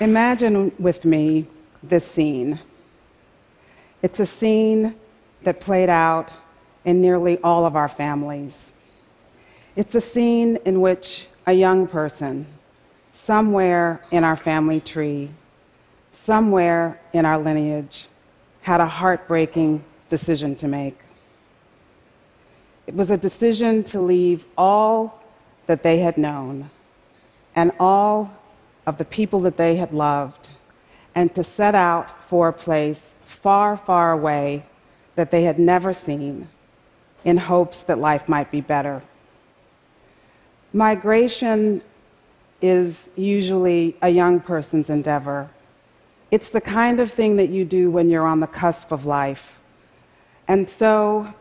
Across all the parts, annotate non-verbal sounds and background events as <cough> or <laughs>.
Imagine with me this scene. It's a scene that played out in nearly all of our families. It's a scene in which a young person, somewhere in our family tree, somewhere in our lineage, had a heartbreaking decision to make. It was a decision to leave all that they had known and all of the people that they had loved and to set out for a place far, far away that they had never seen in hopes that life might be better. Migration is usually a young person's endeavor. It's the kind of thing that you do when you're on the cusp of life. And so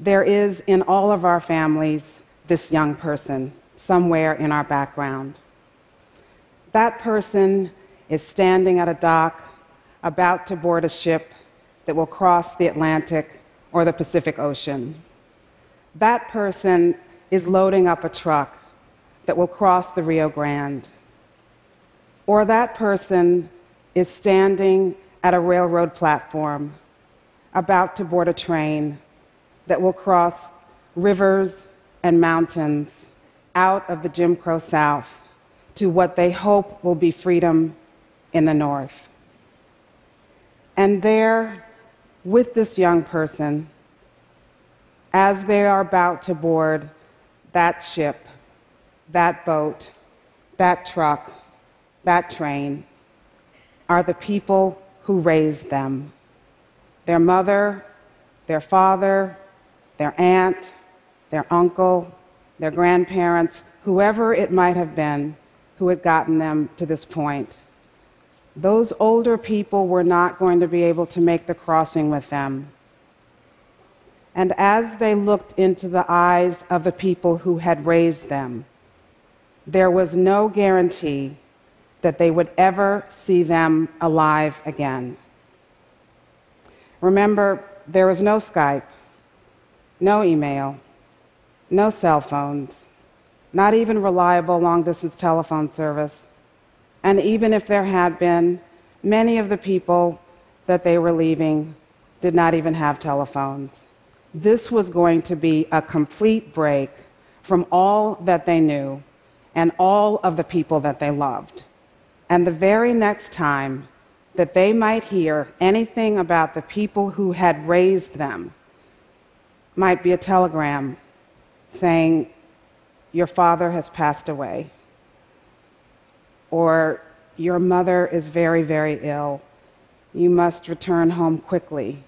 there is in all of our families this young person somewhere in our background. That person is standing at a dock about to board a ship that will cross the Atlantic or the Pacific Ocean. That person is loading up a truck that will cross the Rio Grande. Or that person is standing at a railroad platform about to board a train that will cross rivers and mountains out of the Jim Crow South to what they hope will be freedom in the North. And there, with this young person, as they are about to board that ship, that boat, that truck, that train, are the people who raised them their mother, their father, their aunt, their uncle, their grandparents, whoever it might have been who had gotten them to this point. Those older people were not going to be able to make the crossing with them. And as they looked into the eyes of the people who had raised them, there was no guarantee that they would ever see them alive again. Remember, there was no Skype, no email, no cell phones, not even reliable long distance telephone service. And even if there had been, many of the people that they were leaving did not even have telephones. This was going to be a complete break from all that they knew and all of the people that they loved. And the very next time that they might hear anything about the people who had raised them might be a telegram saying, Your father has passed away, or Your mother is very, very ill. You must return home quickly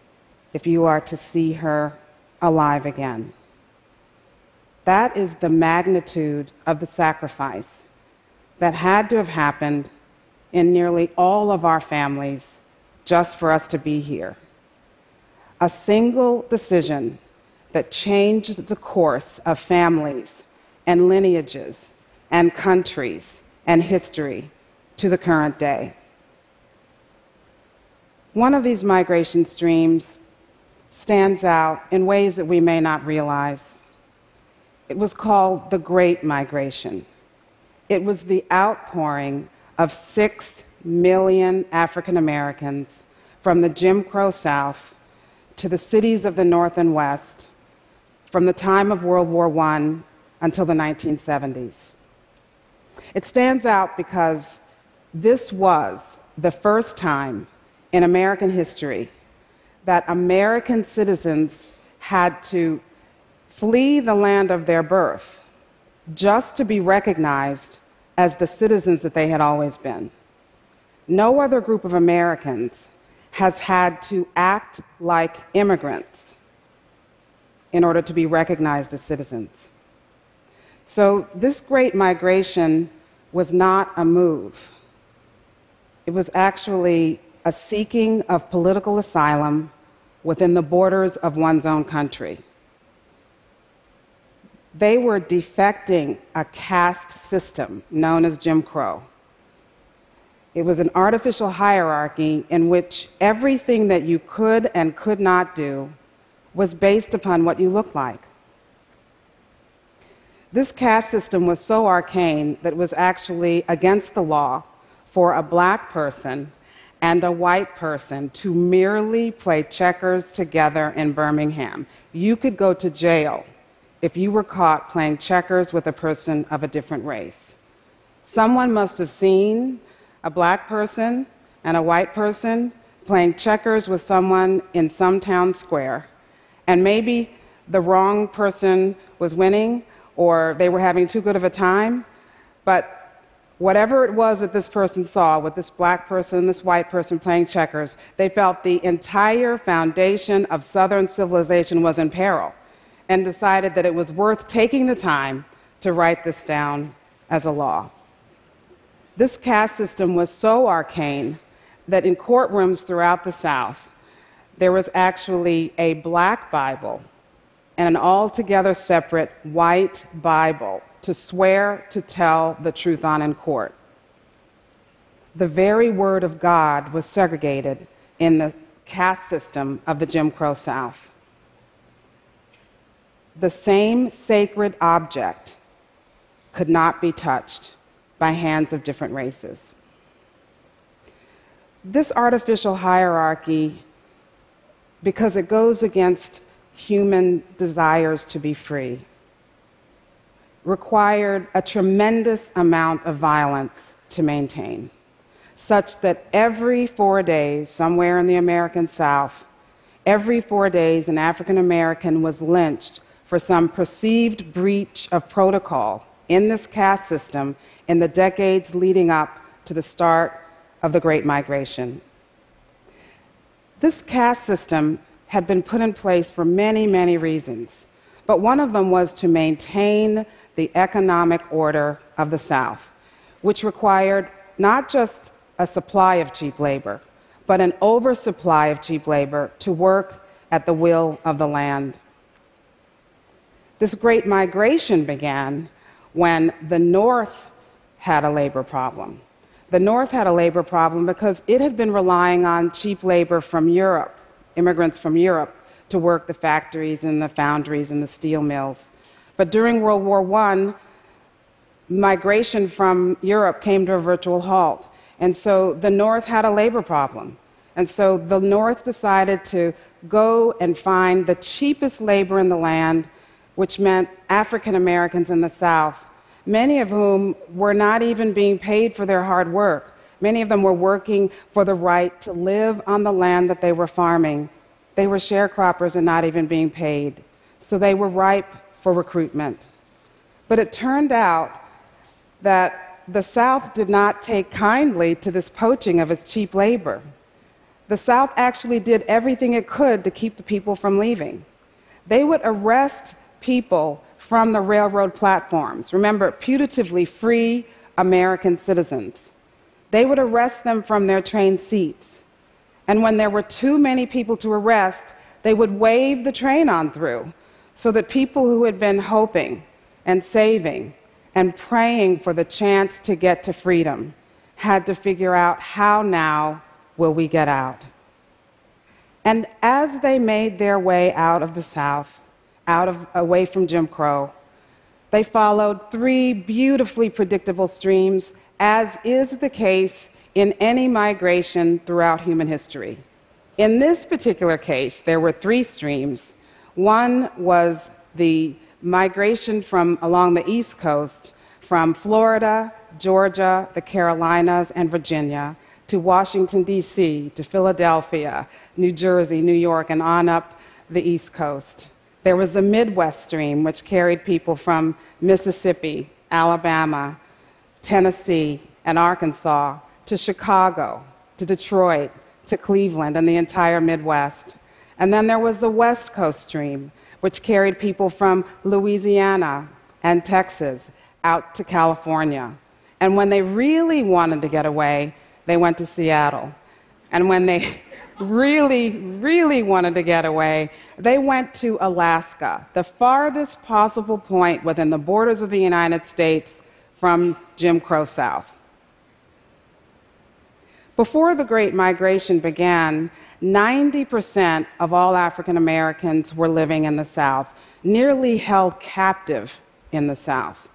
if you are to see her alive again. That is the magnitude of the sacrifice that had to have happened in nearly all of our families just for us to be here. A single decision that changed the course of families and lineages and countries and history to the current day. One of these migration streams stands out in ways that we may not realize. It was called the Great Migration. It was the outpouring of six million African Americans from the Jim Crow South to the cities of the North and West from the time of World War I until the 1970s. It stands out because this was the first time in American history that American citizens had to flee the land of their birth just to be recognized as the citizens that they had always been. No other group of Americans has had to act like immigrants in order to be recognized as citizens. So, this great migration was not a move. It was actually a seeking of political asylum within the borders of one's own country. They were defecting a caste system known as Jim Crow. It was an artificial hierarchy in which everything that you could and could not do was based upon what you looked like. This caste system was so arcane that it was actually against the law for a black person and a white person to merely play checkers together in Birmingham. You could go to jail if you were caught playing checkers with a person of a different race. Someone must have seen a black person and a white person playing checkers with someone in some town square, and maybe the wrong person was winning or they were having too good of a time, but whatever it was that this person saw with this black person this white person playing checkers, they felt the entire foundation of Southern civilization was in peril and decided that it was worth taking the time to write this down as a law. This caste system was so arcane that in courtrooms throughout the South, there was actually a black Bible and an altogether separate white Bible to swear to tell the truth on in court. The very word of God was segregated in the caste system of the Jim Crow South. The same sacred object could not be touched by hands of different races. This artificial hierarchy, because it goes against human desires to be free, required a tremendous amount of violence to maintain, such that every four days, somewhere in the American South, every four days, an African American was lynched for some perceived breach of protocol in this caste system in the decades leading up to the start of the Great Migration. This caste system had been put in place for many, many reasons, but one of them was to maintain the economic order of the South, which required not just a supply of cheap labor, but an oversupply of cheap labor to work at the will of the land. This great migration began when the North had a labor problem. The North had a labor problem because it had been relying on cheap labor from Europe, immigrants from Europe, to work the factories and the foundries and the steel mills. But during World War I, migration from Europe came to a virtual halt. And so the North had a labor problem. And so the North decided to go and find the cheapest labor in the land, which meant African Americans in the South, many of whom were not even being paid for their hard work. Many of them were working for the right to live on the land that they were farming. They were sharecroppers and not even being paid. So they were ripe for recruitment. But it turned out that the South did not take kindly to this poaching of its cheap labor. The South actually did everything it could to keep the people from leaving. They would arrest people from the railroad platforms. Remember, putatively free American citizens. They would arrest them from their train seats. And when there were too many people to arrest, they would wave the train on through so that people who had been hoping and saving and praying for the chance to get to freedom had to figure out how now will we get out. And as they made their way out of the South, out of, away from Jim Crow, they followed three beautifully predictable streams, as is the case in any migration throughout human history. In this particular case, there were three streams one was the migration from along the East Coast from Florida, Georgia, the Carolinas, and Virginia to Washington, D.C., to Philadelphia, New Jersey, New York, and on up the East Coast. There was the Midwest Stream, which carried people from Mississippi, Alabama, Tennessee, and Arkansas to Chicago, to Detroit, to Cleveland, and the entire Midwest. And then there was the West Coast Stream, which carried people from Louisiana and Texas out to California. And when they really wanted to get away, they went to Seattle. And when they <laughs> really, really wanted to get away, they went to Alaska, the farthest possible point within the borders of the United States from Jim Crow South. Before the Great Migration began, 90% of all African Americans were living in the South, nearly held captive in the South.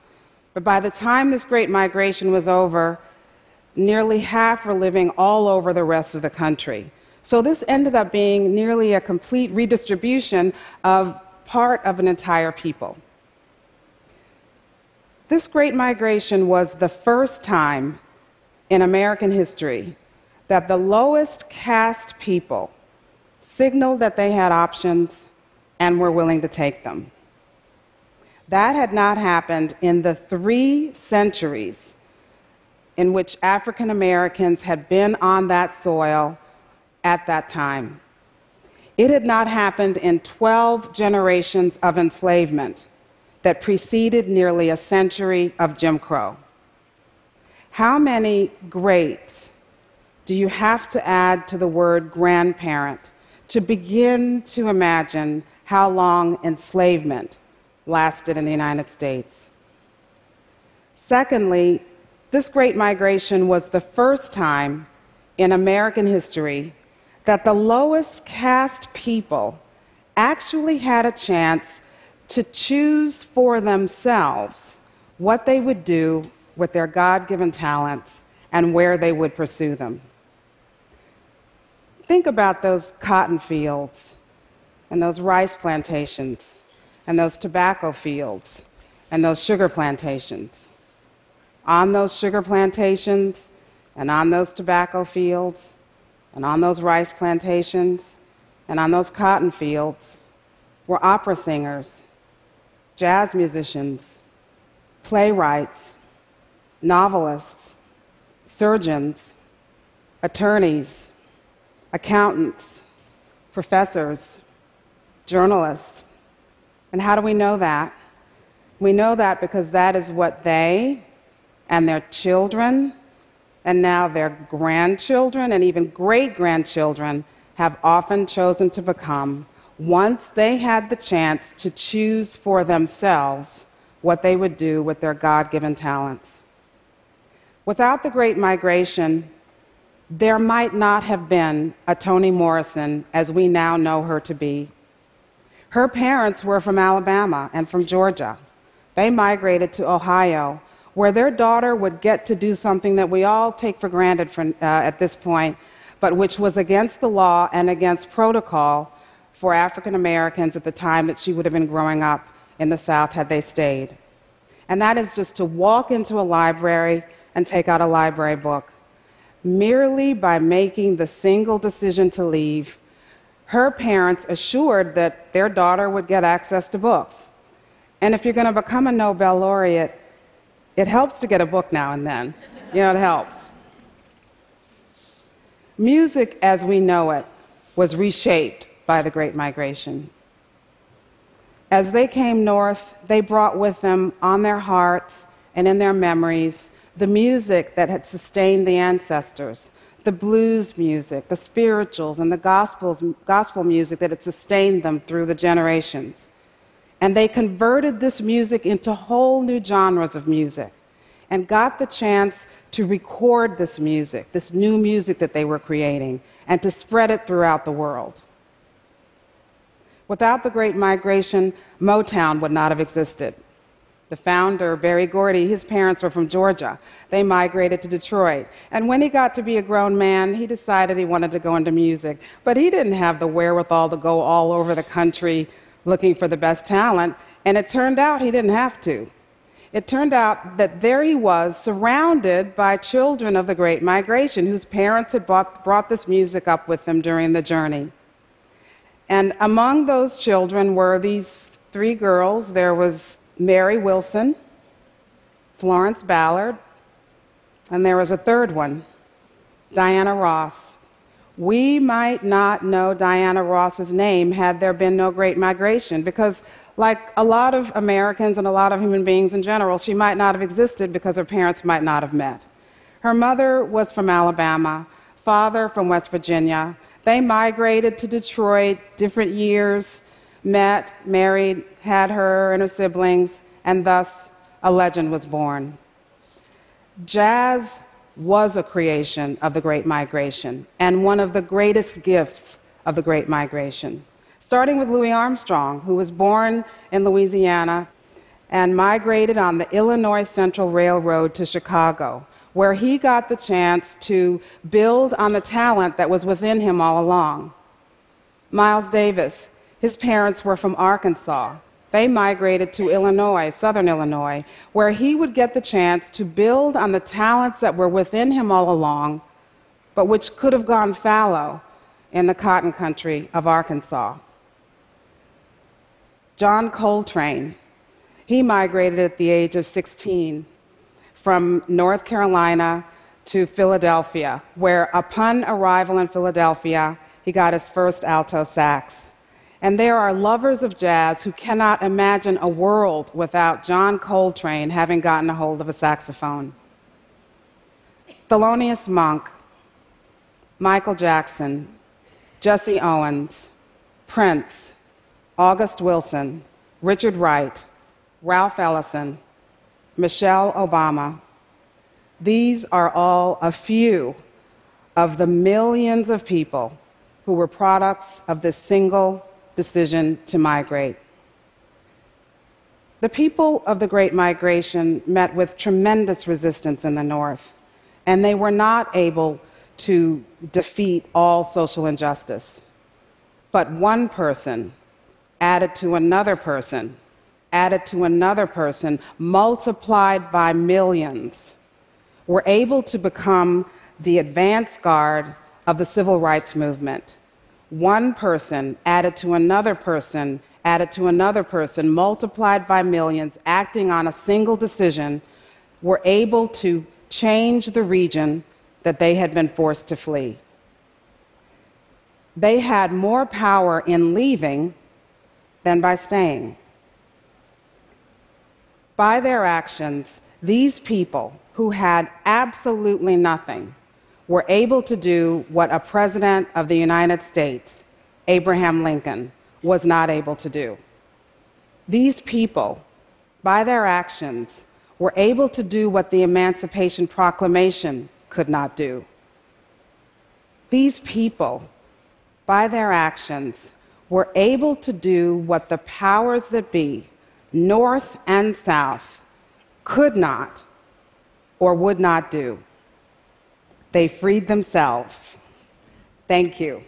But by the time this great migration was over, nearly half were living all over the rest of the country. So this ended up being nearly a complete redistribution of part of an entire people. This great migration was the first time in American history that the lowest caste people signaled that they had options and were willing to take them. That had not happened in the three centuries in which African Americans had been on that soil at that time. It had not happened in 12 generations of enslavement that preceded nearly a century of Jim Crow. How many greats do you have to add to the word grandparent to begin to imagine how long enslavement lasted in the United States? Secondly, this great migration was the first time in American history that the lowest caste people actually had a chance to choose for themselves what they would do with their God given talents and where they would pursue them. Think about those cotton fields and those rice plantations and those tobacco fields and those sugar plantations on those sugar plantations and on those tobacco fields and on those rice plantations and on those cotton fields were opera singers, jazz musicians, playwrights, novelists, surgeons, attorneys, accountants, professors, journalists. And how do we know that? We know that because that is what they and their children, and now their grandchildren and even great grandchildren have often chosen to become once they had the chance to choose for themselves what they would do with their God given talents. Without the Great Migration, there might not have been a Toni Morrison as we now know her to be. Her parents were from Alabama and from Georgia. They migrated to Ohio where their daughter would get to do something that we all take for granted for, uh, at this point, but which was against the law and against protocol for African Americans at the time that she would have been growing up in the South had they stayed. And that is just to walk into a library and take out a library book. Merely by making the single decision to leave, her parents assured that their daughter would get access to books. And if you're going to become a Nobel laureate, it helps to get a book now and then. You know, it helps. Music as we know it was reshaped by the Great Migration. As they came north, they brought with them on their hearts and in their memories the music that had sustained the ancestors, the blues music, the spirituals, and the gospels, gospel music that had sustained them through the generations. And they converted this music into whole new genres of music and got the chance to record this music, this new music that they were creating, and to spread it throughout the world. Without the Great Migration, Motown would not have existed. The founder, Berry Gordy, his parents were from Georgia. They migrated to Detroit. And when he got to be a grown man, he decided he wanted to go into music. But he didn't have the wherewithal to go all over the country looking for the best talent, and it turned out he didn't have to. It turned out that there he was, surrounded by children of the Great Migration, whose parents had bought, brought this music up with them during the journey. And among those children were these three girls. There was Mary Wilson, Florence Ballard, and there was a third one, Diana Ross. We might not know Diana Ross's name had there been no Great Migration, because, like a lot of Americans and a lot of human beings in general, she might not have existed because her parents might not have met. Her mother was from Alabama, father from West Virginia. They migrated to Detroit different years, met, married, had her and her siblings, and thus a legend was born. Jazz was a creation of the Great Migration and one of the greatest gifts of the Great Migration. Starting with Louis Armstrong, who was born in Louisiana and migrated on the Illinois Central Railroad to Chicago, where he got the chance to build on the talent that was within him all along. Miles Davis, his parents were from Arkansas. They migrated to Illinois, southern Illinois, where he would get the chance to build on the talents that were within him all along, but which could have gone fallow in the cotton country of Arkansas. John Coltrane, he migrated at the age of 16 from North Carolina to Philadelphia, where upon arrival in Philadelphia, he got his first alto sax. And there are lovers of jazz who cannot imagine a world without John Coltrane having gotten a hold of a saxophone. Thelonious Monk, Michael Jackson, Jesse Owens, Prince, August Wilson, Richard Wright, Ralph Ellison, Michelle Obama. These are all a few of the millions of people who were products of this single decision to migrate. The people of the Great Migration met with tremendous resistance in the North, and they were not able to defeat all social injustice. But one person added to another person, added to another person, multiplied by millions, were able to become the advance guard of the civil rights movement. One person added to another person, added to another person, multiplied by millions, acting on a single decision, were able to change the region that they had been forced to flee. They had more power in leaving than by staying. By their actions, these people who had absolutely nothing were able to do what a president of the United States, Abraham Lincoln, was not able to do. These people, by their actions, were able to do what the Emancipation Proclamation could not do. These people, by their actions, were able to do what the powers that be, North and South, could not or would not do. They freed themselves. Thank you.